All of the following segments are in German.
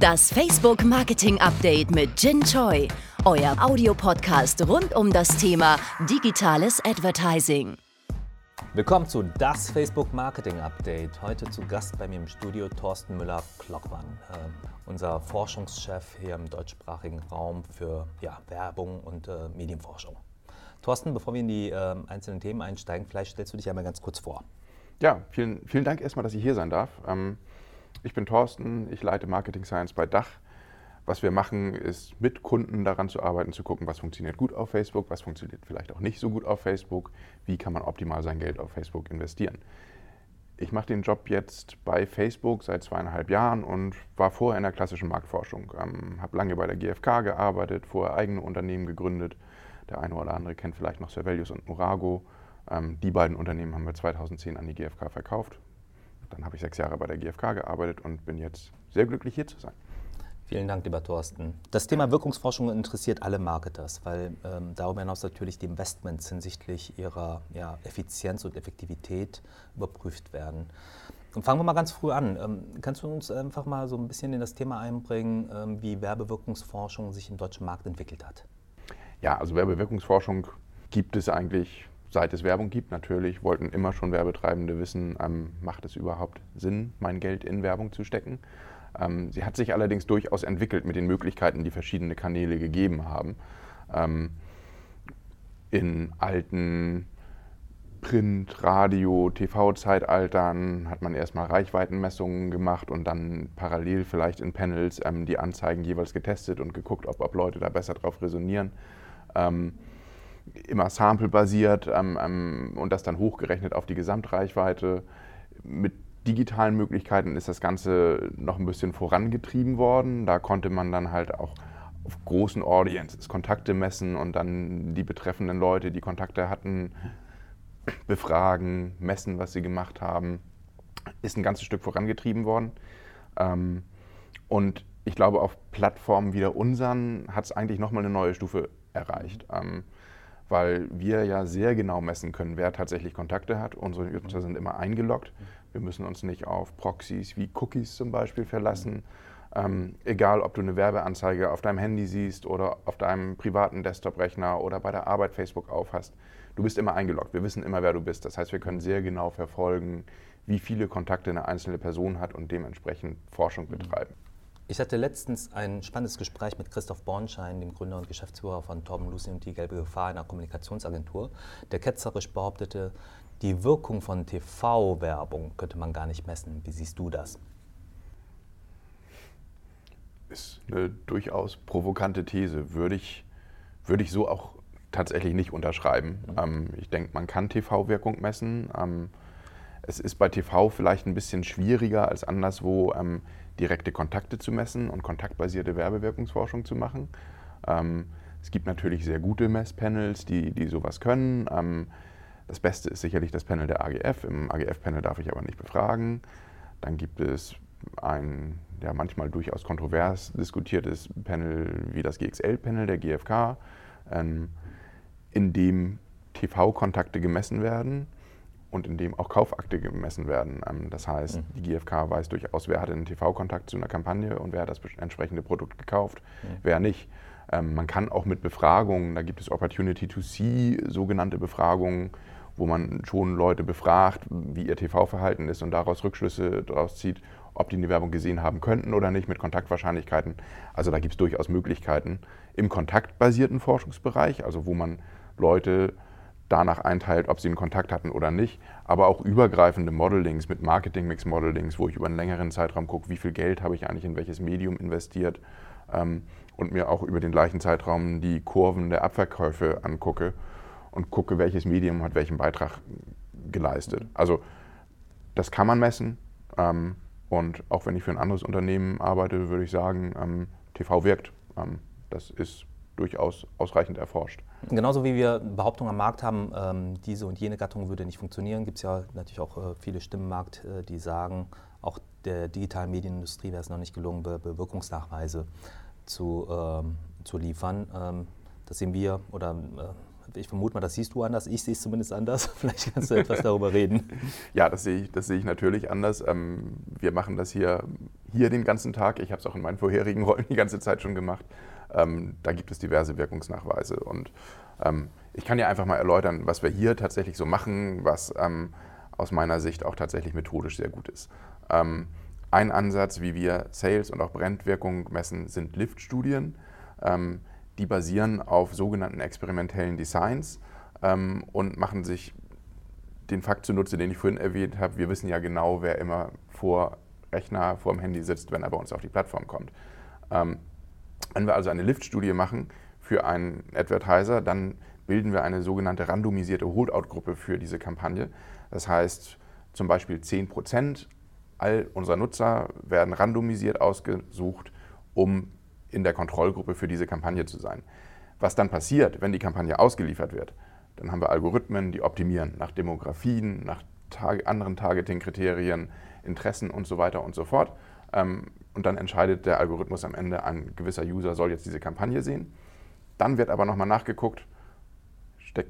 Das Facebook Marketing Update mit Jin Choi, euer Audiopodcast rund um das Thema digitales Advertising. Willkommen zu das Facebook Marketing Update. Heute zu Gast bei mir im Studio Thorsten Müller-Klockmann, äh, unser Forschungschef hier im deutschsprachigen Raum für ja, Werbung und äh, Medienforschung. Thorsten, bevor wir in die äh, einzelnen Themen einsteigen, vielleicht stellst du dich einmal ganz kurz vor. Ja, vielen, vielen Dank erstmal, dass ich hier sein darf. Ähm, ich bin Thorsten, ich leite Marketing Science bei Dach. Was wir machen, ist mit Kunden daran zu arbeiten, zu gucken, was funktioniert gut auf Facebook, was funktioniert vielleicht auch nicht so gut auf Facebook, wie kann man optimal sein Geld auf Facebook investieren. Ich mache den Job jetzt bei Facebook seit zweieinhalb Jahren und war vorher in der klassischen Marktforschung. Ähm, habe lange bei der GfK gearbeitet, vorher eigene Unternehmen gegründet. Der eine oder andere kennt vielleicht noch Servelius und Murago. Ähm, die beiden Unternehmen haben wir 2010 an die GfK verkauft. Dann habe ich sechs Jahre bei der GfK gearbeitet und bin jetzt sehr glücklich hier zu sein. Vielen Dank, lieber Thorsten. Das Thema Wirkungsforschung interessiert alle Marketers, weil ähm, darüber hinaus natürlich die Investments hinsichtlich ihrer ja, Effizienz und Effektivität überprüft werden. Und fangen wir mal ganz früh an. Ähm, kannst du uns einfach mal so ein bisschen in das Thema einbringen, ähm, wie Werbewirkungsforschung sich im deutschen Markt entwickelt hat? Ja, also Werbewirkungsforschung gibt es eigentlich seit es Werbung gibt. Natürlich wollten immer schon Werbetreibende wissen, ähm, macht es überhaupt Sinn, mein Geld in Werbung zu stecken. Ähm, sie hat sich allerdings durchaus entwickelt mit den Möglichkeiten, die verschiedene Kanäle gegeben haben. Ähm, in alten Print, Radio, TV-Zeitaltern hat man erstmal Reichweitenmessungen gemacht und dann parallel vielleicht in Panels ähm, die Anzeigen jeweils getestet und geguckt, ob, ob Leute da besser drauf resonieren. Ähm, immer sample-basiert ähm, ähm, und das dann hochgerechnet auf die Gesamtreichweite. Mit digitalen Möglichkeiten ist das Ganze noch ein bisschen vorangetrieben worden. Da konnte man dann halt auch auf großen Audiences Kontakte messen und dann die betreffenden Leute, die Kontakte hatten, befragen, messen, was sie gemacht haben. Ist ein ganzes Stück vorangetrieben worden. Ähm, und ich glaube, auf Plattformen wie der unseren hat es eigentlich nochmal eine neue Stufe erreicht. Ähm, weil wir ja sehr genau messen können, wer tatsächlich Kontakte hat. Unsere Nutzer sind immer eingeloggt. Wir müssen uns nicht auf Proxys wie Cookies zum Beispiel verlassen. Ähm, egal, ob du eine Werbeanzeige auf deinem Handy siehst oder auf deinem privaten Desktop-Rechner oder bei der Arbeit Facebook aufhast, du bist immer eingeloggt. Wir wissen immer, wer du bist. Das heißt, wir können sehr genau verfolgen, wie viele Kontakte eine einzelne Person hat und dementsprechend Forschung betreiben. Ich hatte letztens ein spannendes Gespräch mit Christoph Bornschein, dem Gründer und Geschäftsführer von Torben Lucy und die Gelbe Gefahr einer Kommunikationsagentur, der ketzerisch behauptete, die Wirkung von TV-Werbung könnte man gar nicht messen. Wie siehst du das? Ist eine durchaus provokante These. Würde ich, würde ich so auch tatsächlich nicht unterschreiben. Mhm. Ähm, ich denke, man kann TV-Wirkung messen. Ähm, es ist bei TV vielleicht ein bisschen schwieriger als anderswo. Ähm, direkte Kontakte zu messen und kontaktbasierte Werbewirkungsforschung zu machen. Ähm, es gibt natürlich sehr gute Messpanels, die, die sowas können. Ähm, das Beste ist sicherlich das Panel der AGF. Im AGF-Panel darf ich aber nicht befragen. Dann gibt es ein ja, manchmal durchaus kontrovers diskutiertes Panel wie das GXL-Panel der GfK, ähm, in dem TV-Kontakte gemessen werden und in dem auch Kaufakte gemessen werden. Ähm, das heißt, mhm. die GfK weiß durchaus, wer hat einen TV-Kontakt zu einer Kampagne und wer hat das entsprechende Produkt gekauft, mhm. wer nicht. Ähm, man kann auch mit Befragungen, da gibt es Opportunity to See, sogenannte Befragungen, wo man schon Leute befragt, wie ihr TV-Verhalten ist und daraus Rückschlüsse daraus zieht, ob die eine Werbung gesehen haben könnten oder nicht mit Kontaktwahrscheinlichkeiten. Also da gibt es durchaus Möglichkeiten im kontaktbasierten Forschungsbereich, also wo man Leute danach einteilt, ob sie einen Kontakt hatten oder nicht, aber auch übergreifende Modelings mit Marketing-Mix-Modelings, wo ich über einen längeren Zeitraum gucke, wie viel Geld habe ich eigentlich in welches Medium investiert ähm, und mir auch über den gleichen Zeitraum die Kurven der Abverkäufe angucke und gucke, welches Medium hat welchen Beitrag geleistet. Also das kann man messen ähm, und auch wenn ich für ein anderes Unternehmen arbeite, würde ich sagen, ähm, TV wirkt. Ähm, das ist durchaus ausreichend erforscht. Genauso wie wir Behauptungen am Markt haben, ähm, diese und jene Gattung würde nicht funktionieren, gibt es ja natürlich auch äh, viele Stimmen im Markt, äh, die sagen, auch der digitalen Medienindustrie wäre es noch nicht gelungen, Be Bewirkungsnachweise zu, ähm, zu liefern. Ähm, das sehen wir oder äh, ich vermute mal, das siehst du anders, ich sehe es zumindest anders. Vielleicht kannst du etwas darüber reden. Ja, das sehe ich, das sehe ich natürlich anders. Ähm, wir machen das hier hier den ganzen Tag. Ich habe es auch in meinen vorherigen Rollen die ganze Zeit schon gemacht. Ähm, da gibt es diverse Wirkungsnachweise. Und ähm, ich kann ja einfach mal erläutern, was wir hier tatsächlich so machen, was ähm, aus meiner Sicht auch tatsächlich methodisch sehr gut ist. Ähm, ein Ansatz, wie wir Sales und auch Brandwirkung messen, sind Lift-Studien. Ähm, die basieren auf sogenannten experimentellen Designs ähm, und machen sich den Fakt zunutze, den ich vorhin erwähnt habe. Wir wissen ja genau, wer immer vor Rechner, vor dem Handy sitzt, wenn er bei uns auf die Plattform kommt. Ähm, wenn wir also eine Lift-Studie machen für einen Advertiser, dann bilden wir eine sogenannte randomisierte Holdout-Gruppe für diese Kampagne. Das heißt, zum Beispiel 10 Prozent all unserer Nutzer werden randomisiert ausgesucht, um in der Kontrollgruppe für diese Kampagne zu sein. Was dann passiert, wenn die Kampagne ausgeliefert wird, dann haben wir Algorithmen, die optimieren nach Demografien, nach Tar anderen Targeting-Kriterien, Interessen und so weiter und so fort. Ähm, und dann entscheidet der Algorithmus am Ende, ein gewisser User soll jetzt diese Kampagne sehen. Dann wird aber nochmal nachgeguckt,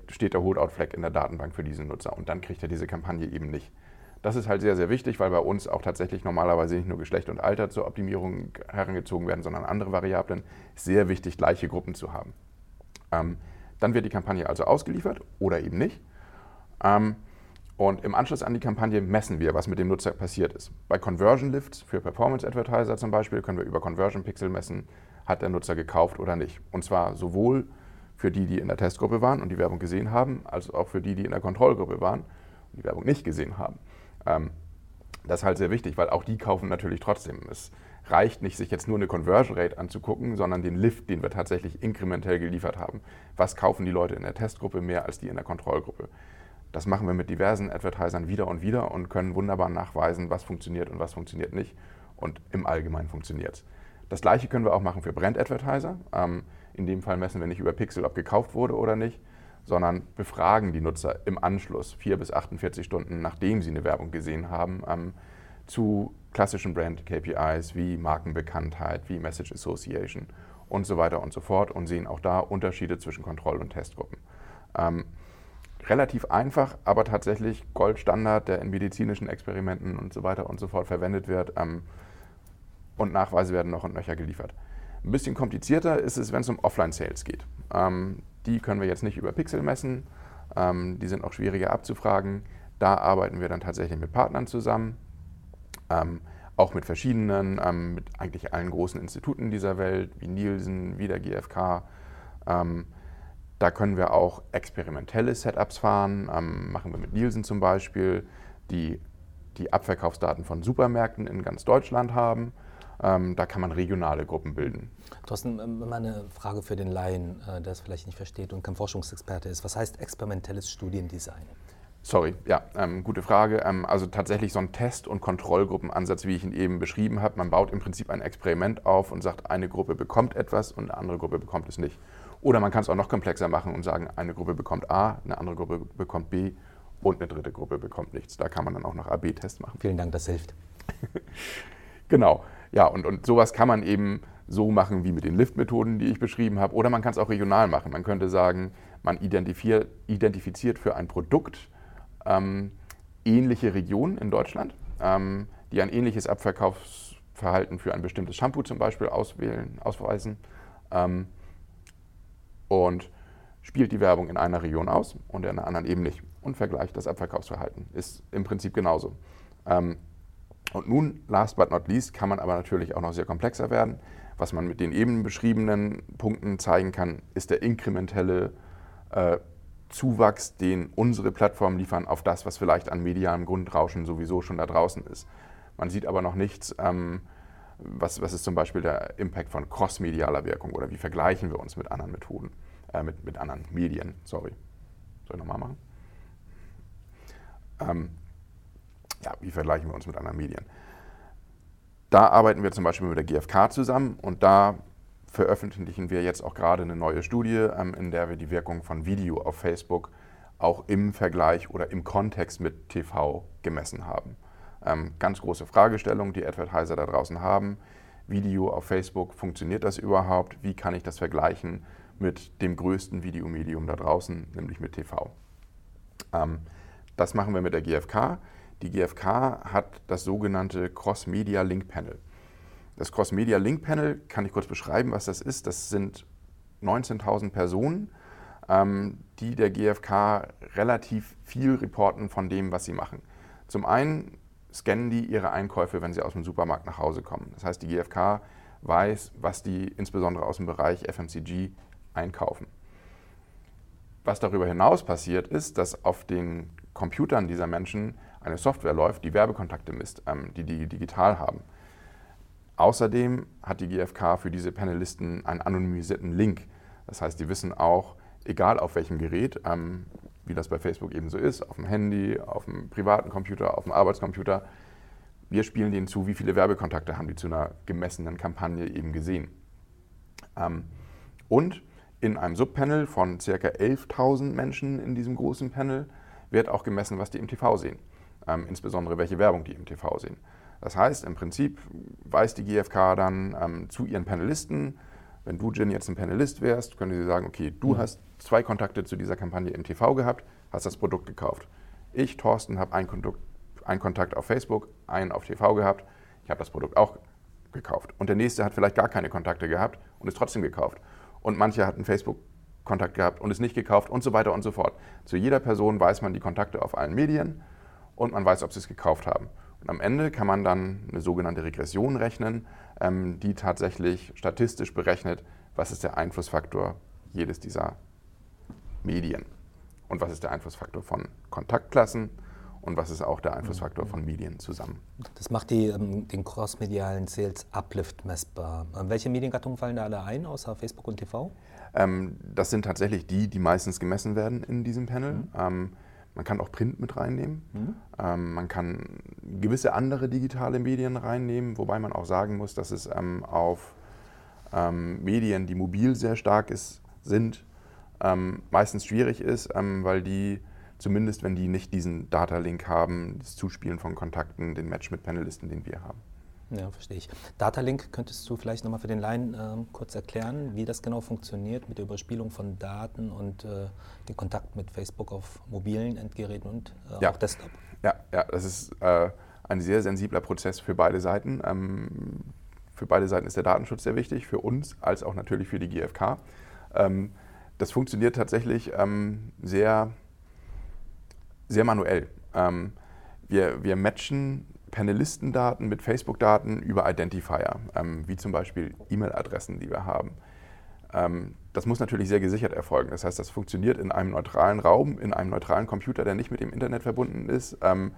steht der Holdout-Flag in der Datenbank für diesen Nutzer und dann kriegt er diese Kampagne eben nicht. Das ist halt sehr, sehr wichtig, weil bei uns auch tatsächlich normalerweise nicht nur Geschlecht und Alter zur Optimierung herangezogen werden, sondern andere Variablen. Sehr wichtig, gleiche Gruppen zu haben. Ähm, dann wird die Kampagne also ausgeliefert oder eben nicht. Ähm, und im Anschluss an die Kampagne messen wir, was mit dem Nutzer passiert ist. Bei Conversion Lifts für Performance Advertiser zum Beispiel können wir über Conversion Pixel messen, hat der Nutzer gekauft oder nicht. Und zwar sowohl für die, die in der Testgruppe waren und die Werbung gesehen haben, als auch für die, die in der Kontrollgruppe waren und die Werbung nicht gesehen haben. Ähm, das ist halt sehr wichtig, weil auch die kaufen natürlich trotzdem. Es reicht nicht, sich jetzt nur eine Conversion Rate anzugucken, sondern den Lift, den wir tatsächlich inkrementell geliefert haben. Was kaufen die Leute in der Testgruppe mehr als die in der Kontrollgruppe? Das machen wir mit diversen Advertisern wieder und wieder und können wunderbar nachweisen, was funktioniert und was funktioniert nicht. Und im Allgemeinen funktioniert es. Das gleiche können wir auch machen für Brand-Advertiser. Ähm, in dem Fall messen wir nicht über Pixel, ob gekauft wurde oder nicht, sondern befragen die Nutzer im Anschluss, vier bis 48 Stunden nachdem sie eine Werbung gesehen haben, ähm, zu klassischen Brand-KPIs wie Markenbekanntheit, wie Message Association und so weiter und so fort und sehen auch da Unterschiede zwischen Kontroll- und Testgruppen. Ähm, relativ einfach, aber tatsächlich Goldstandard, der in medizinischen Experimenten und so weiter und so fort verwendet wird. Ähm, und Nachweise werden noch und nöcher geliefert. Ein bisschen komplizierter ist es, wenn es um Offline-Sales geht. Ähm, die können wir jetzt nicht über Pixel messen, ähm, die sind auch schwieriger abzufragen. Da arbeiten wir dann tatsächlich mit Partnern zusammen, ähm, auch mit verschiedenen, ähm, mit eigentlich allen großen Instituten dieser Welt, wie Nielsen, wie der GfK. Da können wir auch experimentelle Setups fahren, ähm, machen wir mit Nielsen zum Beispiel, die die Abverkaufsdaten von Supermärkten in ganz Deutschland haben. Ähm, da kann man regionale Gruppen bilden. Thorsten, ähm, eine Frage für den Laien, äh, der es vielleicht nicht versteht und kein Forschungsexperte ist. Was heißt experimentelles Studiendesign? Sorry, ja, ähm, gute Frage. Ähm, also tatsächlich so ein Test- und Kontrollgruppenansatz, wie ich ihn eben beschrieben habe. Man baut im Prinzip ein Experiment auf und sagt, eine Gruppe bekommt etwas und eine andere Gruppe bekommt es nicht. Oder man kann es auch noch komplexer machen und sagen, eine Gruppe bekommt A, eine andere Gruppe bekommt B und eine dritte Gruppe bekommt nichts. Da kann man dann auch noch AB-Tests machen. Vielen Dank, das hilft. genau. Ja, und, und sowas kann man eben so machen wie mit den Lift-Methoden, die ich beschrieben habe. Oder man kann es auch regional machen. Man könnte sagen, man identifiziert, identifiziert für ein Produkt ähm, ähnliche Regionen in Deutschland, ähm, die ein ähnliches Abverkaufsverhalten für ein bestimmtes Shampoo zum Beispiel auswählen, ausweisen. Ähm, und spielt die Werbung in einer Region aus und in einer anderen eben nicht und vergleicht das Abverkaufsverhalten. Ist im Prinzip genauso. Ähm, und nun, last but not least, kann man aber natürlich auch noch sehr komplexer werden. Was man mit den eben beschriebenen Punkten zeigen kann, ist der inkrementelle äh, Zuwachs, den unsere Plattformen liefern auf das, was vielleicht an medialem Grundrauschen sowieso schon da draußen ist. Man sieht aber noch nichts, ähm, was, was ist zum Beispiel der Impact von crossmedialer Wirkung oder wie vergleichen wir uns mit anderen Methoden, äh, mit, mit anderen Medien, sorry. Soll ich nochmal machen? Ähm, ja, wie vergleichen wir uns mit anderen Medien? Da arbeiten wir zum Beispiel mit der GfK zusammen und da veröffentlichen wir jetzt auch gerade eine neue Studie, ähm, in der wir die Wirkung von Video auf Facebook auch im Vergleich oder im Kontext mit TV gemessen haben. Ähm, ganz große Fragestellung, die Advertiser da draußen haben. Video auf Facebook, funktioniert das überhaupt? Wie kann ich das vergleichen mit dem größten Videomedium da draußen, nämlich mit TV? Ähm, das machen wir mit der GfK. Die GfK hat das sogenannte Cross-Media Link Panel. Das Cross-Media Link Panel kann ich kurz beschreiben, was das ist. Das sind 19.000 Personen, ähm, die der GfK relativ viel reporten von dem, was sie machen. Zum einen scannen die ihre Einkäufe, wenn sie aus dem Supermarkt nach Hause kommen. Das heißt, die GfK weiß, was die insbesondere aus dem Bereich FMCG einkaufen. Was darüber hinaus passiert, ist, dass auf den Computern dieser Menschen eine Software läuft, die Werbekontakte misst, ähm, die die digital haben. Außerdem hat die GfK für diese Panelisten einen anonymisierten Link. Das heißt, die wissen auch, egal auf welchem Gerät, ähm, wie das bei Facebook eben so ist, auf dem Handy, auf dem privaten Computer, auf dem Arbeitscomputer, wir spielen denen zu, wie viele Werbekontakte haben die zu einer gemessenen Kampagne eben gesehen. Ähm, und in einem Subpanel von ca. 11.000 Menschen in diesem großen Panel wird auch gemessen, was die im TV sehen. Ähm, insbesondere welche Werbung die im TV sehen. Das heißt, im Prinzip weiß die GfK dann ähm, zu ihren Panelisten, wenn du, Jin, jetzt ein Panelist wärst, könnte sie sagen, okay, du mhm. hast zwei Kontakte zu dieser Kampagne im TV gehabt, hast das Produkt gekauft. Ich, Thorsten, habe einen, einen Kontakt auf Facebook, einen auf TV gehabt, ich habe das Produkt auch gekauft. Und der nächste hat vielleicht gar keine Kontakte gehabt und ist trotzdem gekauft. Und manche hatten Facebook-Kontakt gehabt und ist nicht gekauft und so weiter und so fort. Zu jeder Person weiß man die Kontakte auf allen Medien und man weiß, ob sie es gekauft haben. Und am Ende kann man dann eine sogenannte Regression rechnen, ähm, die tatsächlich statistisch berechnet, was ist der Einflussfaktor jedes dieser Medien und was ist der Einflussfaktor von Kontaktklassen und was ist auch der Einflussfaktor von Medien zusammen. Das macht die, ähm, den cross-medialen Sales Uplift messbar. Ähm, welche Mediengattungen fallen da alle ein, außer Facebook und TV? Ähm, das sind tatsächlich die, die meistens gemessen werden in diesem Panel. Mhm. Ähm, man kann auch Print mit reinnehmen. Mhm. Ähm, man kann gewisse andere digitale Medien reinnehmen, wobei man auch sagen muss, dass es ähm, auf Medien, die mobil sehr stark ist, sind, ähm, meistens schwierig ist, ähm, weil die, zumindest wenn die nicht diesen Data-Link haben, das Zuspielen von Kontakten, den Match mit Panelisten, den wir haben. Ja, verstehe ich. Datalink könntest du vielleicht nochmal für den Laien äh, kurz erklären, wie das genau funktioniert mit der Überspielung von Daten und äh, den Kontakt mit Facebook auf mobilen Endgeräten und äh, ja. auch Desktop? Ja, ja, das ist äh, ein sehr sensibler Prozess für beide Seiten. Ähm, für beide Seiten ist der Datenschutz sehr wichtig, für uns als auch natürlich für die GfK. Ähm, das funktioniert tatsächlich ähm, sehr, sehr manuell. Ähm, wir, wir matchen Panelistendaten mit Facebook-Daten über Identifier, ähm, wie zum Beispiel E-Mail-Adressen, die wir haben. Ähm, das muss natürlich sehr gesichert erfolgen. Das heißt, das funktioniert in einem neutralen Raum, in einem neutralen Computer, der nicht mit dem Internet verbunden ist. Ähm,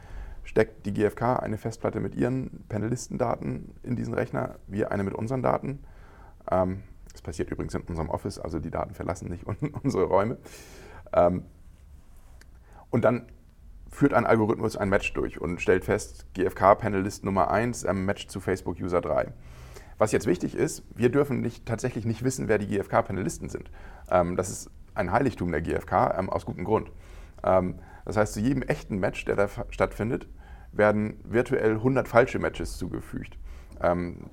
steckt die GfK eine Festplatte mit ihren Panelistendaten in diesen Rechner, wir eine mit unseren Daten. Das passiert übrigens in unserem Office, also die Daten verlassen nicht unsere Räume. Ähm, und dann führt ein Algorithmus ein Match durch und stellt fest, GFK-Panelist Nummer 1 ähm, matcht zu Facebook-User 3. Was jetzt wichtig ist, wir dürfen nicht, tatsächlich nicht wissen, wer die GFK-Panelisten sind. Ähm, das ist ein Heiligtum der GFK ähm, aus gutem Grund. Das heißt, zu jedem echten Match, der da stattfindet, werden virtuell 100 falsche Matches zugefügt.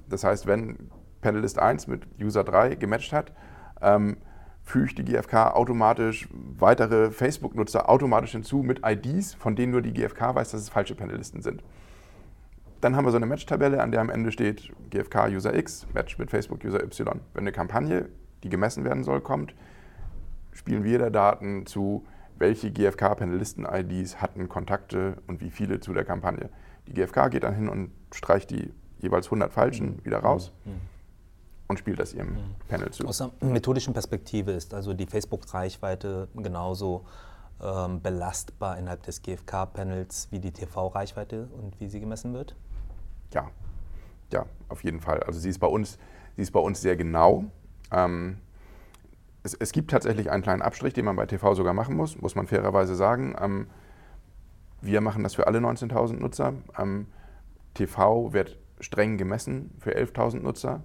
Das heißt, wenn Panelist 1 mit User 3 gematcht hat, ähm, fügt die GfK automatisch weitere Facebook-Nutzer automatisch hinzu mit IDs, von denen nur die GfK weiß, dass es falsche Panelisten sind. Dann haben wir so eine Match-Tabelle, an der am Ende steht GfK User X, Match mit Facebook User Y. Wenn eine Kampagne, die gemessen werden soll, kommt, spielen wir da Daten zu, welche GfK-Panelisten-IDs hatten Kontakte und wie viele zu der Kampagne. Die GfK geht dann hin und streicht die jeweils 100 Falschen mhm. wieder raus. Mhm und spielt das ihrem mhm. Panel zu. Aus einer methodischen Perspektive ist also die Facebook-Reichweite genauso ähm, belastbar innerhalb des GFK-Panels wie die TV-Reichweite und wie sie gemessen wird? Ja, ja, auf jeden Fall. Also sie ist bei uns, sie ist bei uns sehr genau. Ähm, es, es, gibt tatsächlich einen kleinen Abstrich, den man bei TV sogar machen muss, muss man fairerweise sagen. Ähm, wir machen das für alle 19.000 Nutzer. Ähm, TV wird streng gemessen für 11.000 Nutzer.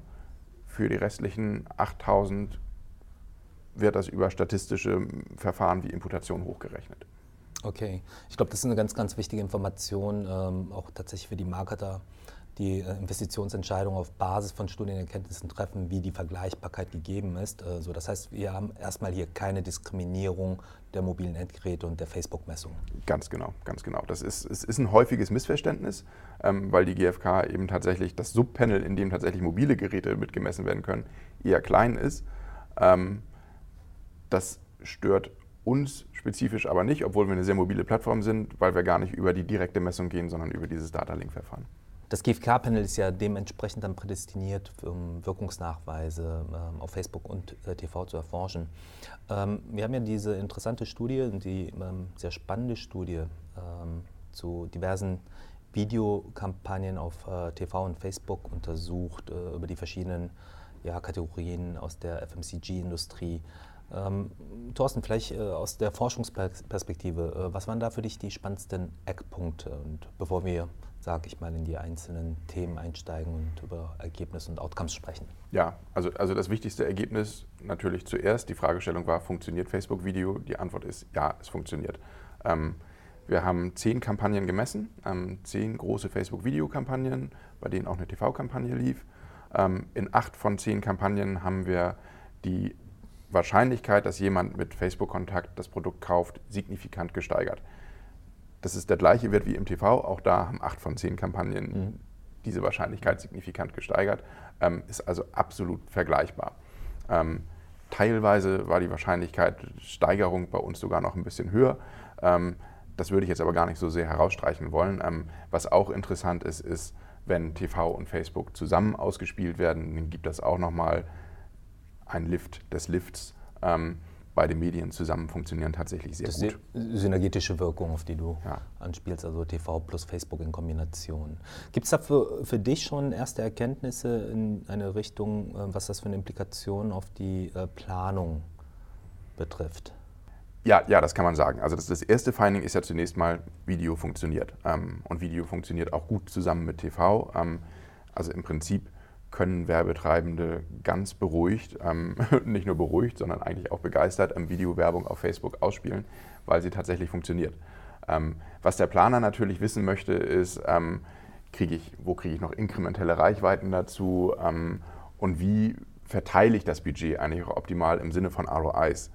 Für die restlichen 8000 wird das über statistische Verfahren wie Imputation hochgerechnet. Okay, ich glaube, das ist eine ganz, ganz wichtige Information, ähm, auch tatsächlich für die Marketer, die äh, Investitionsentscheidung auf Basis von Studienerkenntnissen treffen, wie die Vergleichbarkeit gegeben ist. Äh, so, das heißt, wir haben erstmal hier keine Diskriminierung der mobilen Endgeräte und der Facebook-Messung. Ganz genau, ganz genau. Das ist, es ist ein häufiges Missverständnis, ähm, weil die GfK eben tatsächlich das Subpanel, in dem tatsächlich mobile Geräte mitgemessen werden können, eher klein ist. Ähm, das stört uns spezifisch aber nicht, obwohl wir eine sehr mobile Plattform sind, weil wir gar nicht über die direkte Messung gehen, sondern über dieses Data Link-Verfahren. Das GfK-Panel ist ja dementsprechend dann prädestiniert, um Wirkungsnachweise ähm, auf Facebook und äh, TV zu erforschen. Ähm, wir haben ja diese interessante Studie, die ähm, sehr spannende Studie ähm, zu diversen Videokampagnen auf äh, TV und Facebook untersucht, äh, über die verschiedenen ja, Kategorien aus der FMCG-Industrie. Ähm, Thorsten, vielleicht äh, aus der Forschungsperspektive, äh, was waren da für dich die spannendsten Eckpunkte? Und bevor wir sage ich mal, in die einzelnen Themen einsteigen und über Ergebnisse und Outcomes sprechen. Ja, also, also das wichtigste Ergebnis natürlich zuerst. Die Fragestellung war, funktioniert Facebook-Video? Die Antwort ist ja, es funktioniert. Ähm, wir haben zehn Kampagnen gemessen, ähm, zehn große Facebook-Video-Kampagnen, bei denen auch eine TV-Kampagne lief. Ähm, in acht von zehn Kampagnen haben wir die Wahrscheinlichkeit, dass jemand mit Facebook-Kontakt das Produkt kauft, signifikant gesteigert. Das ist der gleiche Wert wie im TV. Auch da haben acht von zehn Kampagnen mhm. diese Wahrscheinlichkeit signifikant gesteigert. Ähm, ist also absolut vergleichbar. Ähm, teilweise war die Wahrscheinlichkeit Steigerung bei uns sogar noch ein bisschen höher. Ähm, das würde ich jetzt aber gar nicht so sehr herausstreichen wollen. Ähm, was auch interessant ist, ist, wenn TV und Facebook zusammen ausgespielt werden, dann gibt das auch nochmal einen Lift des Lifts. Ähm, beide Medien zusammen funktionieren tatsächlich sehr das gut. Synergetische Wirkung, auf die du ja. anspielst, also TV plus Facebook in Kombination. Gibt es da für, für dich schon erste Erkenntnisse in eine Richtung, äh, was das für eine Implikation auf die äh, Planung betrifft? Ja, ja, das kann man sagen. Also das, das erste Finding ist ja zunächst mal, Video funktioniert. Ähm, und Video funktioniert auch gut zusammen mit TV. Ähm, also im Prinzip können Werbetreibende ganz beruhigt, ähm, nicht nur beruhigt, sondern eigentlich auch begeistert ähm, Videowerbung auf Facebook ausspielen, weil sie tatsächlich funktioniert. Ähm, was der Planer natürlich wissen möchte, ist, ähm, krieg ich, wo kriege ich noch inkrementelle Reichweiten dazu ähm, und wie verteile ich das Budget eigentlich auch optimal im Sinne von ROIs.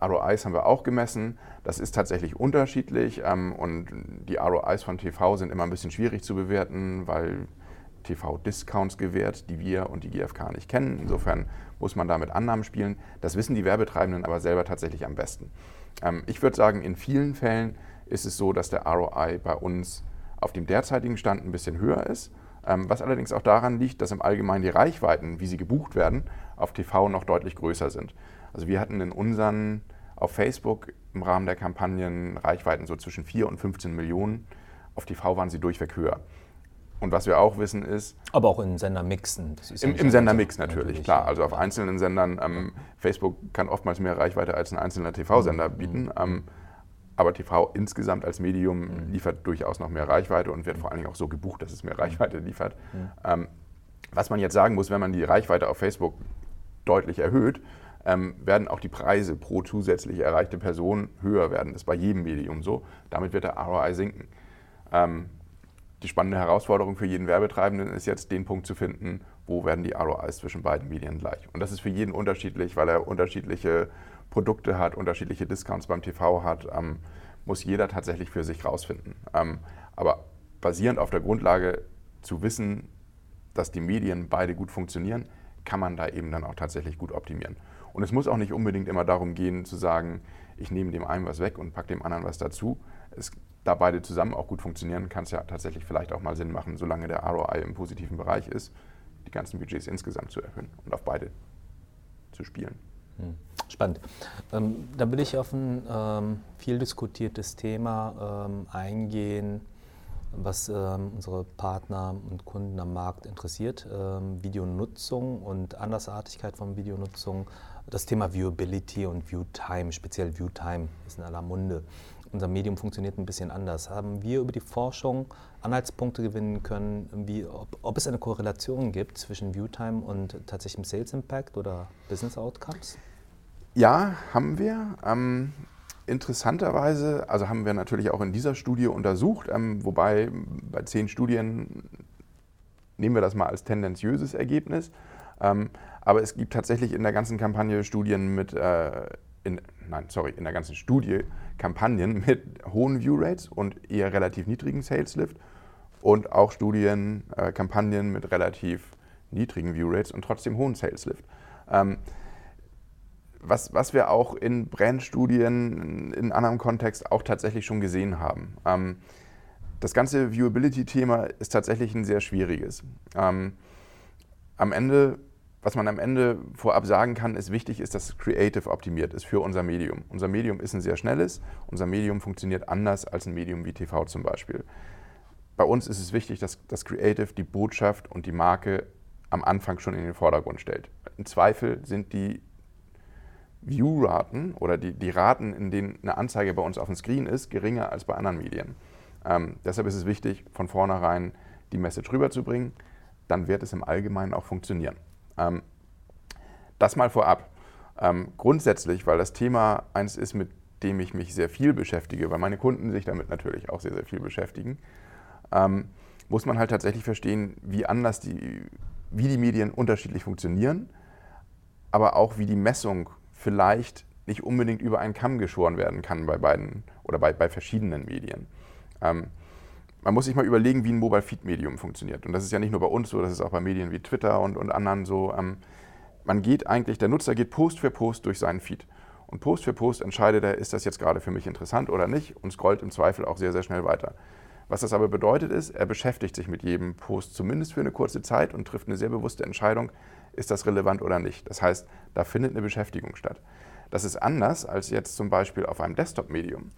ROIs haben wir auch gemessen. Das ist tatsächlich unterschiedlich ähm, und die ROIs von TV sind immer ein bisschen schwierig zu bewerten, weil TV-Discounts gewährt, die wir und die GfK nicht kennen. Insofern muss man da mit Annahmen spielen. Das wissen die Werbetreibenden aber selber tatsächlich am besten. Ähm, ich würde sagen, in vielen Fällen ist es so, dass der ROI bei uns auf dem derzeitigen Stand ein bisschen höher ist. Ähm, was allerdings auch daran liegt, dass im Allgemeinen die Reichweiten, wie sie gebucht werden, auf TV noch deutlich größer sind. Also wir hatten in unseren auf Facebook im Rahmen der Kampagnen Reichweiten so zwischen 4 und 15 Millionen. Auf TV waren sie durchweg höher. Und was wir auch wissen ist. Aber auch in Sendermixen. Im, im Sendermix natürlich, natürlich, klar. Also auf einzelnen Sendern. Ähm, Facebook kann oftmals mehr Reichweite als ein einzelner TV-Sender mhm. bieten. Ähm, aber TV insgesamt als Medium mhm. liefert durchaus noch mehr Reichweite und wird vor allen Dingen auch so gebucht, dass es mehr Reichweite liefert. Mhm. Ähm, was man jetzt sagen muss, wenn man die Reichweite auf Facebook deutlich erhöht, ähm, werden auch die Preise pro zusätzlich erreichte Person höher werden. Das ist bei jedem Medium so. Damit wird der ROI sinken. Ähm, die spannende Herausforderung für jeden Werbetreibenden ist jetzt, den Punkt zu finden, wo werden die ROIs zwischen beiden Medien gleich. Und das ist für jeden unterschiedlich, weil er unterschiedliche Produkte hat, unterschiedliche Discounts beim TV hat, ähm, muss jeder tatsächlich für sich rausfinden. Ähm, aber basierend auf der Grundlage zu wissen, dass die Medien beide gut funktionieren, kann man da eben dann auch tatsächlich gut optimieren. Und es muss auch nicht unbedingt immer darum gehen, zu sagen, ich nehme dem einen was weg und packe dem anderen was dazu. Es da beide zusammen auch gut funktionieren, kann es ja tatsächlich vielleicht auch mal Sinn machen, solange der ROI im positiven Bereich ist, die ganzen Budgets insgesamt zu erhöhen und auf beide zu spielen. Hm. Spannend. Ähm, da will ich auf ein ähm, viel diskutiertes Thema ähm, eingehen, was ähm, unsere Partner und Kunden am Markt interessiert. Ähm, Videonutzung und Andersartigkeit von Videonutzung. Das Thema Viewability und Viewtime, speziell Viewtime, ist in aller Munde unser Medium funktioniert ein bisschen anders. Haben wir über die Forschung Anhaltspunkte gewinnen können, wie, ob, ob es eine Korrelation gibt zwischen Viewtime und tatsächlichem Sales Impact oder Business Outcomes? Ja, haben wir. Ähm, interessanterweise, also haben wir natürlich auch in dieser Studie untersucht, ähm, wobei bei zehn Studien nehmen wir das mal als tendenziöses Ergebnis. Ähm, aber es gibt tatsächlich in der ganzen Kampagne Studien mit, äh, in, nein, sorry, in der ganzen Studie Kampagnen mit hohen View Rates und eher relativ niedrigen Sales Lift und auch Studien, äh, Kampagnen mit relativ niedrigen View Rates und trotzdem hohen Sales Lift. Ähm, was, was wir auch in Brandstudien in anderem Kontext auch tatsächlich schon gesehen haben. Ähm, das ganze Viewability-Thema ist tatsächlich ein sehr schwieriges. Ähm, am Ende, was man am Ende vorab sagen kann, ist wichtig, ist, dass Creative optimiert ist für unser Medium. Unser Medium ist ein sehr schnelles, unser Medium funktioniert anders als ein Medium wie TV zum Beispiel. Bei uns ist es wichtig, dass das Creative die Botschaft und die Marke am Anfang schon in den Vordergrund stellt. Im Zweifel sind die View-Raten oder die, die Raten, in denen eine Anzeige bei uns auf dem Screen ist, geringer als bei anderen Medien. Ähm, deshalb ist es wichtig, von vornherein die Message rüberzubringen. Dann wird es im Allgemeinen auch funktionieren. Ähm, das mal vorab. Ähm, grundsätzlich, weil das Thema eins ist, mit dem ich mich sehr viel beschäftige, weil meine Kunden sich damit natürlich auch sehr, sehr viel beschäftigen, ähm, muss man halt tatsächlich verstehen, wie anders die, wie die Medien unterschiedlich funktionieren, aber auch wie die Messung vielleicht nicht unbedingt über einen Kamm geschoren werden kann bei beiden oder bei, bei verschiedenen Medien. Ähm, man muss sich mal überlegen, wie ein Mobile Feed Medium funktioniert. Und das ist ja nicht nur bei uns so, das ist auch bei Medien wie Twitter und, und anderen so. Ähm, man geht eigentlich, der Nutzer geht Post für Post durch seinen Feed. Und Post für Post entscheidet er, ist das jetzt gerade für mich interessant oder nicht und scrollt im Zweifel auch sehr, sehr schnell weiter. Was das aber bedeutet ist, er beschäftigt sich mit jedem Post zumindest für eine kurze Zeit und trifft eine sehr bewusste Entscheidung, ist das relevant oder nicht. Das heißt, da findet eine Beschäftigung statt. Das ist anders als jetzt zum Beispiel auf einem Desktop-Medium,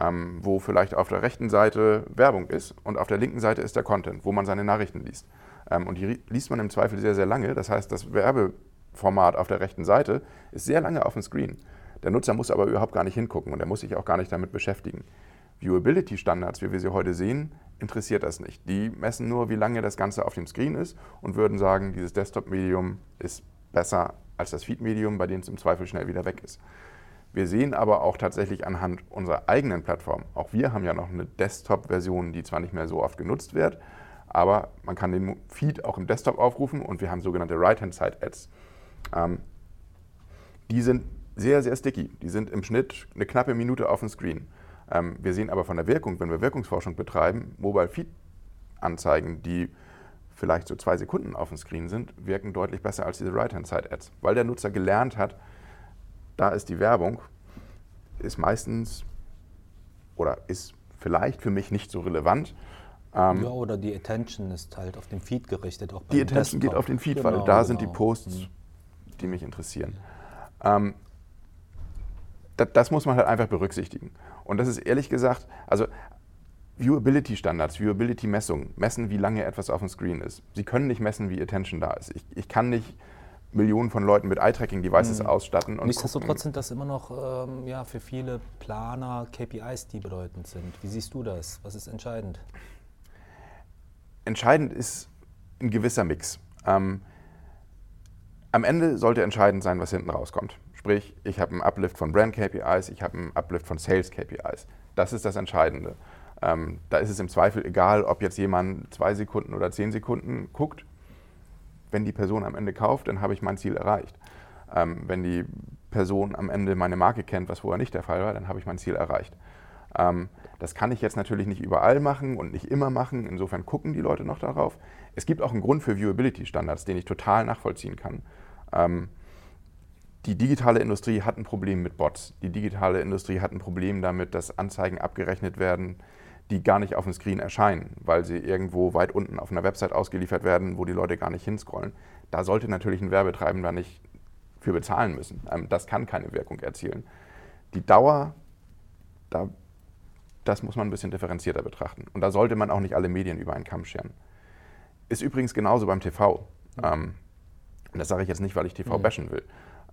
ähm, wo vielleicht auf der rechten Seite Werbung ist und auf der linken Seite ist der Content, wo man seine Nachrichten liest. Ähm, und die liest man im Zweifel sehr, sehr lange. Das heißt, das Werbeformat auf der rechten Seite ist sehr lange auf dem Screen. Der Nutzer muss aber überhaupt gar nicht hingucken und er muss sich auch gar nicht damit beschäftigen. Viewability-Standards, wie wir sie heute sehen, interessiert das nicht. Die messen nur, wie lange das Ganze auf dem Screen ist und würden sagen, dieses Desktop-Medium ist besser als das Feed-Medium, bei dem es im Zweifel schnell wieder weg ist. Wir sehen aber auch tatsächlich anhand unserer eigenen Plattform, auch wir haben ja noch eine Desktop-Version, die zwar nicht mehr so oft genutzt wird, aber man kann den Feed auch im Desktop aufrufen und wir haben sogenannte Right-Hand-Side-Ads. Ähm, die sind sehr, sehr sticky. Die sind im Schnitt eine knappe Minute auf dem Screen. Ähm, wir sehen aber von der Wirkung, wenn wir Wirkungsforschung betreiben, Mobile Feed Anzeigen, die vielleicht so zwei Sekunden auf dem Screen sind, wirken deutlich besser als diese Right-Hand-Side-Ads, weil der Nutzer gelernt hat, da ist die Werbung, ist meistens oder ist vielleicht für mich nicht so relevant. Ähm, ja, oder die Attention ist halt auf den Feed gerichtet. die Attention Desktop. geht auf den Feed, genau, weil da genau. sind die Posts, mhm. die mich interessieren. Ähm, das, das, muss man halt einfach berücksichtigen. Und das ist ehrlich gesagt, also Viewability-Standards, Viewability-Messungen, messen, wie lange etwas auf dem Screen ist. Sie können nicht messen, wie Attention da ist. Ich, ich kann nicht Millionen von Leuten mit Eye-Tracking-Devices mhm. ausstatten. Und Nichtsdestotrotz sind das immer noch ähm, ja, für viele Planer KPIs, die bedeutend sind. Wie siehst du das? Was ist entscheidend? Entscheidend ist ein gewisser Mix. Ähm, am Ende sollte entscheidend sein, was hinten rauskommt. Sprich, ich habe einen Uplift von Brand KPIs, ich habe einen Uplift von Sales KPIs. Das ist das Entscheidende. Ähm, da ist es im Zweifel egal, ob jetzt jemand zwei Sekunden oder zehn Sekunden guckt. Wenn die Person am Ende kauft, dann habe ich mein Ziel erreicht. Ähm, wenn die Person am Ende meine Marke kennt, was vorher nicht der Fall war, dann habe ich mein Ziel erreicht. Ähm, das kann ich jetzt natürlich nicht überall machen und nicht immer machen. Insofern gucken die Leute noch darauf. Es gibt auch einen Grund für Viewability-Standards, den ich total nachvollziehen kann. Ähm, die digitale Industrie hat ein Problem mit Bots. Die digitale Industrie hat ein Problem damit, dass Anzeigen abgerechnet werden, die gar nicht auf dem Screen erscheinen, weil sie irgendwo weit unten auf einer Website ausgeliefert werden, wo die Leute gar nicht hinscrollen. Da sollte natürlich ein Werbetreibender nicht für bezahlen müssen. Ähm, das kann keine Wirkung erzielen. Die Dauer, da, das muss man ein bisschen differenzierter betrachten. Und da sollte man auch nicht alle Medien über einen Kamm scheren. Ist übrigens genauso beim TV. Ähm, und das sage ich jetzt nicht, weil ich TV mhm. bashen will.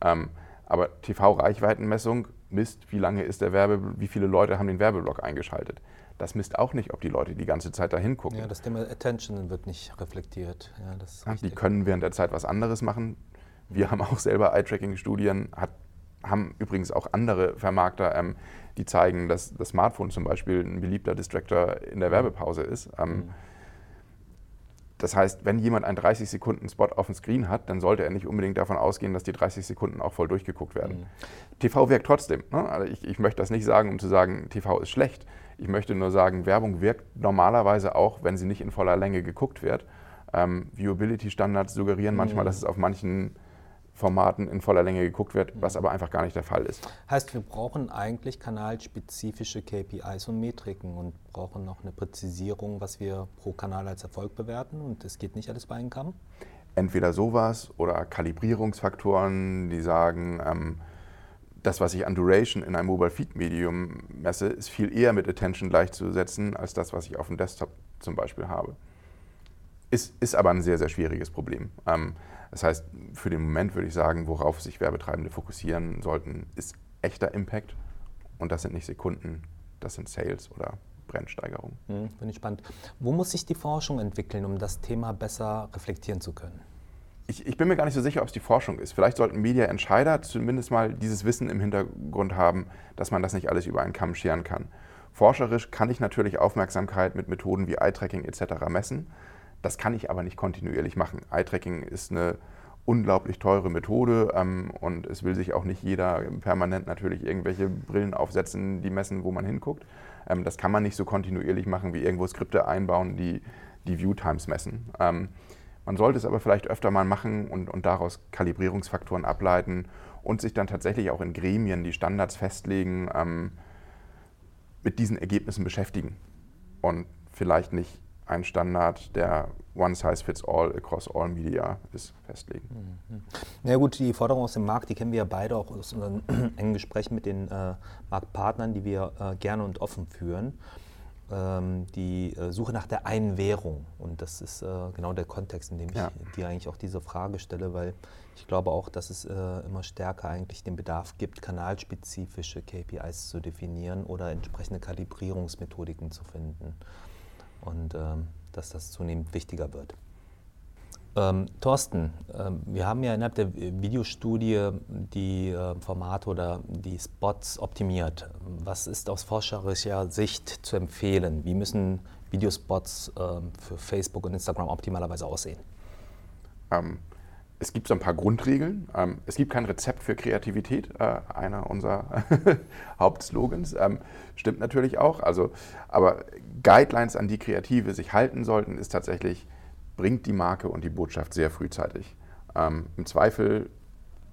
Ähm, aber TV-Reichweitenmessung misst, wie lange ist der Werbe, wie viele Leute haben den Werbeblock eingeschaltet. Das misst auch nicht, ob die Leute die ganze Zeit da hingucken. Ja, das Thema Attention wird nicht reflektiert. Ja, ja, die können während der Zeit was anderes machen. Wir haben auch selber Eye-Tracking-Studien, haben übrigens auch andere Vermarkter, ähm, die zeigen, dass das Smartphone zum Beispiel ein beliebter Distractor in der Werbepause ist. Ähm, mhm das heißt, wenn jemand einen 30 Sekunden Spot auf dem Screen hat, dann sollte er nicht unbedingt davon ausgehen, dass die 30 Sekunden auch voll durchgeguckt werden. Mhm. TV wirkt trotzdem. Ne? Also ich, ich, möchte das nicht sagen, um zu sagen, TV ist schlecht. Ich möchte nur sagen, Werbung wirkt normalerweise auch, wenn sie nicht in voller Länge geguckt wird. Ähm, Viewability-Standards suggerieren manchmal, mhm. dass es auf manchen Formaten in voller Länge geguckt wird, was aber einfach gar nicht der Fall ist. Heißt, wir brauchen eigentlich kanalspezifische KPIs und Metriken und brauchen noch eine Präzisierung, was wir pro Kanal als Erfolg bewerten und es geht nicht alles bei einem Kamm? Entweder sowas oder Kalibrierungsfaktoren, die sagen, ähm, das, was ich an Duration in einem Mobile Feed Medium messe, ist viel eher mit Attention gleichzusetzen als das, was ich auf dem Desktop zum Beispiel habe. Ist, ist aber ein sehr, sehr schwieriges Problem. Ähm, das heißt, für den Moment würde ich sagen, worauf sich Werbetreibende fokussieren sollten, ist echter Impact. Und das sind nicht Sekunden, das sind Sales oder Brennsteigerung. Mhm, Finde ich spannend. Wo muss sich die Forschung entwickeln, um das Thema besser reflektieren zu können? Ich, ich bin mir gar nicht so sicher, ob es die Forschung ist. Vielleicht sollten Media-Entscheider zumindest mal dieses Wissen im Hintergrund haben, dass man das nicht alles über einen Kamm scheren kann. Forscherisch kann ich natürlich Aufmerksamkeit mit Methoden wie Eye-Tracking etc. messen. Das kann ich aber nicht kontinuierlich machen. Eye-Tracking ist eine unglaublich teure Methode ähm, und es will sich auch nicht jeder permanent natürlich irgendwelche Brillen aufsetzen, die messen, wo man hinguckt. Ähm, das kann man nicht so kontinuierlich machen, wie irgendwo Skripte einbauen, die die View-Times messen. Ähm, man sollte es aber vielleicht öfter mal machen und, und daraus Kalibrierungsfaktoren ableiten und sich dann tatsächlich auch in Gremien, die Standards festlegen, ähm, mit diesen Ergebnissen beschäftigen und vielleicht nicht ein Standard, der One Size Fits All across all Media ist, festlegen. Mhm. Ja gut, die Forderung aus dem Markt, die kennen wir ja beide auch aus unseren engen Gesprächen mit den äh, Marktpartnern, die wir äh, gerne und offen führen. Ähm, die äh, Suche nach der einen Währung. Und das ist äh, genau der Kontext, in dem ich ja. dir eigentlich auch diese Frage stelle, weil ich glaube auch, dass es äh, immer stärker eigentlich den Bedarf gibt, kanalspezifische KPIs zu definieren oder entsprechende Kalibrierungsmethodiken zu finden und ähm, dass das zunehmend wichtiger wird. Ähm, Thorsten, ähm, wir haben ja innerhalb der Videostudie die äh, Formate oder die Spots optimiert. Was ist aus forscherischer Sicht zu empfehlen? Wie müssen Videospots äh, für Facebook und Instagram optimalerweise aussehen? Ähm, es gibt so ein paar Grundregeln. Ähm, es gibt kein Rezept für Kreativität, äh, einer unserer Hauptslogans. Ähm, stimmt natürlich auch. Also, aber Guidelines, an die Kreative sich halten sollten, ist tatsächlich, bringt die Marke und die Botschaft sehr frühzeitig. Ähm, Im Zweifel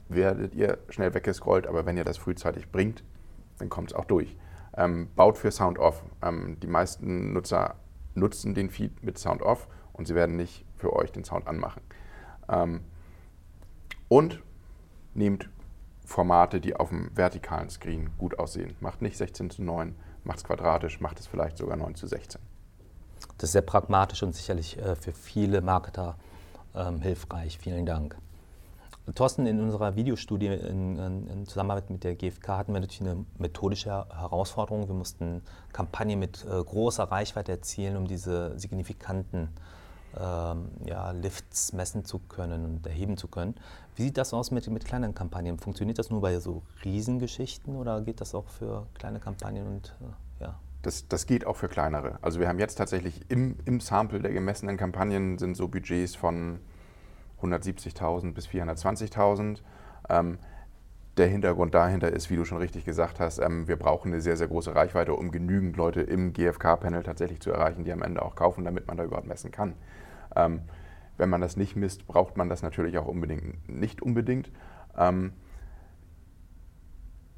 werdet ihr schnell weggescrollt, aber wenn ihr das frühzeitig bringt, dann kommt es auch durch. Ähm, baut für Sound Off. Ähm, die meisten Nutzer nutzen den Feed mit Sound Off und sie werden nicht für euch den Sound anmachen. Ähm, und nehmt Formate, die auf dem vertikalen Screen gut aussehen. Macht nicht 16 zu 9, macht es quadratisch, macht es vielleicht sogar 9 zu 16. Das ist sehr pragmatisch und sicherlich äh, für viele Marketer ähm, hilfreich. Vielen Dank. Thorsten, in unserer Videostudie in, in, in, Zusammenarbeit mit der GfK hatten wir natürlich eine methodische Herausforderung. Wir mussten Kampagnen mit äh, großer Reichweite erzielen, um diese signifikanten ähm, ja, Lifts messen zu können und erheben zu können. Wie sieht das aus mit, mit kleinen Kampagnen? Funktioniert das nur bei so Riesengeschichten oder geht das auch für kleine Kampagnen und äh? Das, das, geht auch für kleinere. Also wir haben jetzt tatsächlich im, im Sample der gemessenen Kampagnen sind so Budgets von 170.000 bis 420.000. Ähm, der Hintergrund dahinter ist, wie du schon richtig gesagt hast, ähm, wir brauchen eine sehr, sehr große Reichweite, um genügend Leute im GfK-Panel tatsächlich zu erreichen, die am Ende auch kaufen, damit man da überhaupt messen kann. Ähm, wenn man das nicht misst, braucht man das natürlich auch unbedingt nicht unbedingt. Ähm,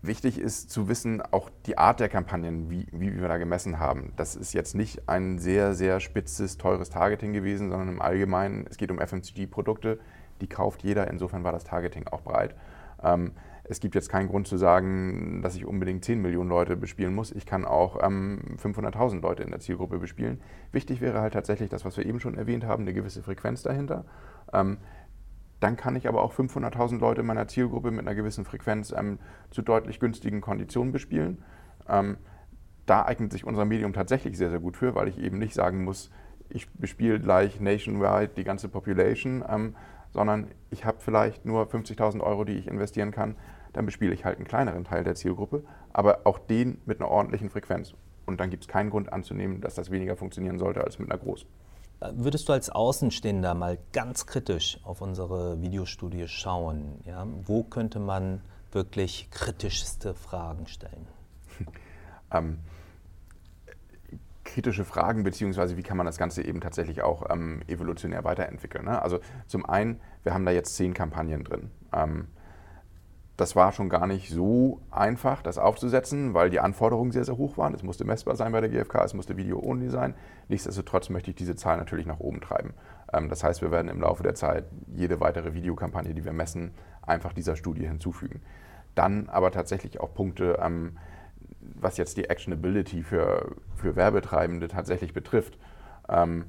wichtig ist zu wissen, auch die Art der Kampagnen, wie, wie wir da gemessen haben. Das ist jetzt nicht ein sehr, sehr spitzes, teures Targeting gewesen, sondern im Allgemeinen, es geht um FMCG-Produkte, die kauft jeder, insofern war das Targeting auch breit. Ähm, es gibt jetzt keinen Grund zu sagen, dass ich unbedingt 10 Millionen Leute bespielen muss. Ich kann auch ähm, 500.000 Leute in der Zielgruppe bespielen. Wichtig wäre halt tatsächlich das, was wir eben schon erwähnt haben, eine gewisse Frequenz dahinter. Ähm, dann kann ich aber auch 500.000 Leute in meiner Zielgruppe mit einer gewissen Frequenz ähm, zu deutlich günstigen Konditionen bespielen. Ähm, da eignet sich unser Medium tatsächlich sehr, sehr gut für, weil ich eben nicht sagen muss, ich bespiele gleich nationwide die ganze Population, ähm, sondern ich habe vielleicht nur 50.000 Euro, die ich investieren kann dann bespiele ich halt einen kleineren Teil der Zielgruppe, aber auch den mit einer ordentlichen Frequenz. Und dann gibt es keinen Grund anzunehmen, dass das weniger funktionieren sollte als mit einer großen. Würdest du als Außenstehender mal ganz kritisch auf unsere Videostudie schauen? Ja? Wo könnte man wirklich kritischste Fragen stellen? ähm, kritische Fragen, beziehungsweise wie kann man das Ganze eben tatsächlich auch ähm, evolutionär weiterentwickeln. Ne? Also zum einen, wir haben da jetzt zehn Kampagnen drin. Ähm, das war schon gar nicht so einfach, das aufzusetzen, weil die Anforderungen sehr, sehr hoch waren. Es musste messbar sein bei der GfK, es musste Video-only sein. Nichtsdestotrotz möchte ich diese Zahl natürlich nach oben treiben. Ähm, das heißt, wir werden im Laufe der Zeit jede weitere Videokampagne, die wir messen, einfach dieser Studie hinzufügen. Dann aber tatsächlich auch Punkte, ähm, was jetzt die Actionability für, für Werbetreibende tatsächlich betrifft. Ähm,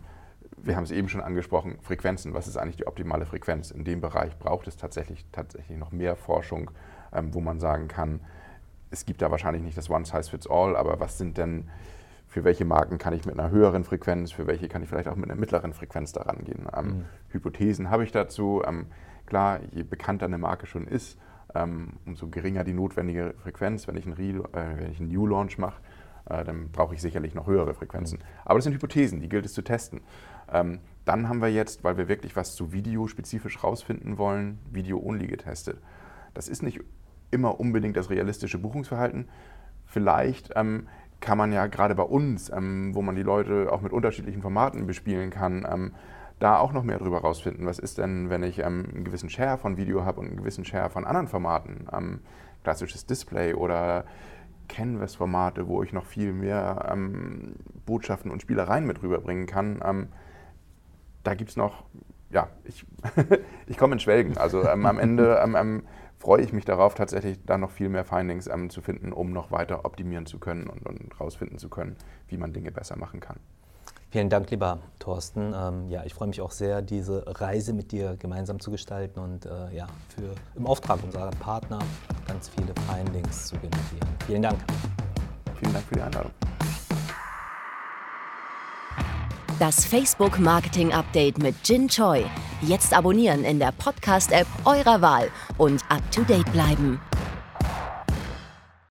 wir haben es eben schon angesprochen, Frequenzen. Was ist eigentlich die optimale Frequenz? In dem Bereich braucht es tatsächlich, tatsächlich noch mehr Forschung, ähm, wo man sagen kann, es gibt da wahrscheinlich nicht das One-Size-Fits-All, aber was sind denn, für welche Marken kann ich mit einer höheren Frequenz, für welche kann ich vielleicht auch mit einer mittleren Frequenz daran gehen? Ähm, mhm. Hypothesen habe ich dazu. Ähm, klar, je bekannter eine Marke schon ist, ähm, umso geringer die notwendige Frequenz. Wenn ich einen, Re äh, wenn ich einen New Launch mache, äh, dann brauche ich sicherlich noch höhere Frequenzen. Aber das sind Hypothesen, die gilt es zu testen. Ähm, dann haben wir jetzt, weil wir wirklich was zu Video spezifisch rausfinden wollen, Video-only getestet. Das ist nicht immer unbedingt das realistische Buchungsverhalten. Vielleicht ähm, kann man ja gerade bei uns, ähm, wo man die Leute auch mit unterschiedlichen Formaten bespielen kann, ähm, da auch noch mehr darüber rausfinden. Was ist denn, wenn ich ähm, einen gewissen Share von Video habe und einen gewissen Share von anderen Formaten? Ähm, klassisches Display oder Canvas-Formate, wo ich noch viel mehr Botschaften und Spielereien mit rüberbringen kann da gibt es noch, ja, ich, ich komme in Schwelgen. Also ähm, am Ende ähm, ähm, freue ich mich darauf, tatsächlich da noch viel mehr Findings ähm, zu finden, um noch weiter optimieren zu können und, und rausfinden zu können, wie man Dinge besser machen kann. Vielen Dank, lieber Thorsten. Ähm, ja, ich freue mich auch sehr, diese Reise mit dir gemeinsam zu gestalten und äh, ja, für, im Auftrag unserer Partner ganz viele Findings zu generieren. Vielen Dank. Vielen Dank für die Einladung. Das Facebook Marketing Update mit Jin Choi. Jetzt abonnieren in der Podcast-App eurer Wahl und up to date bleiben.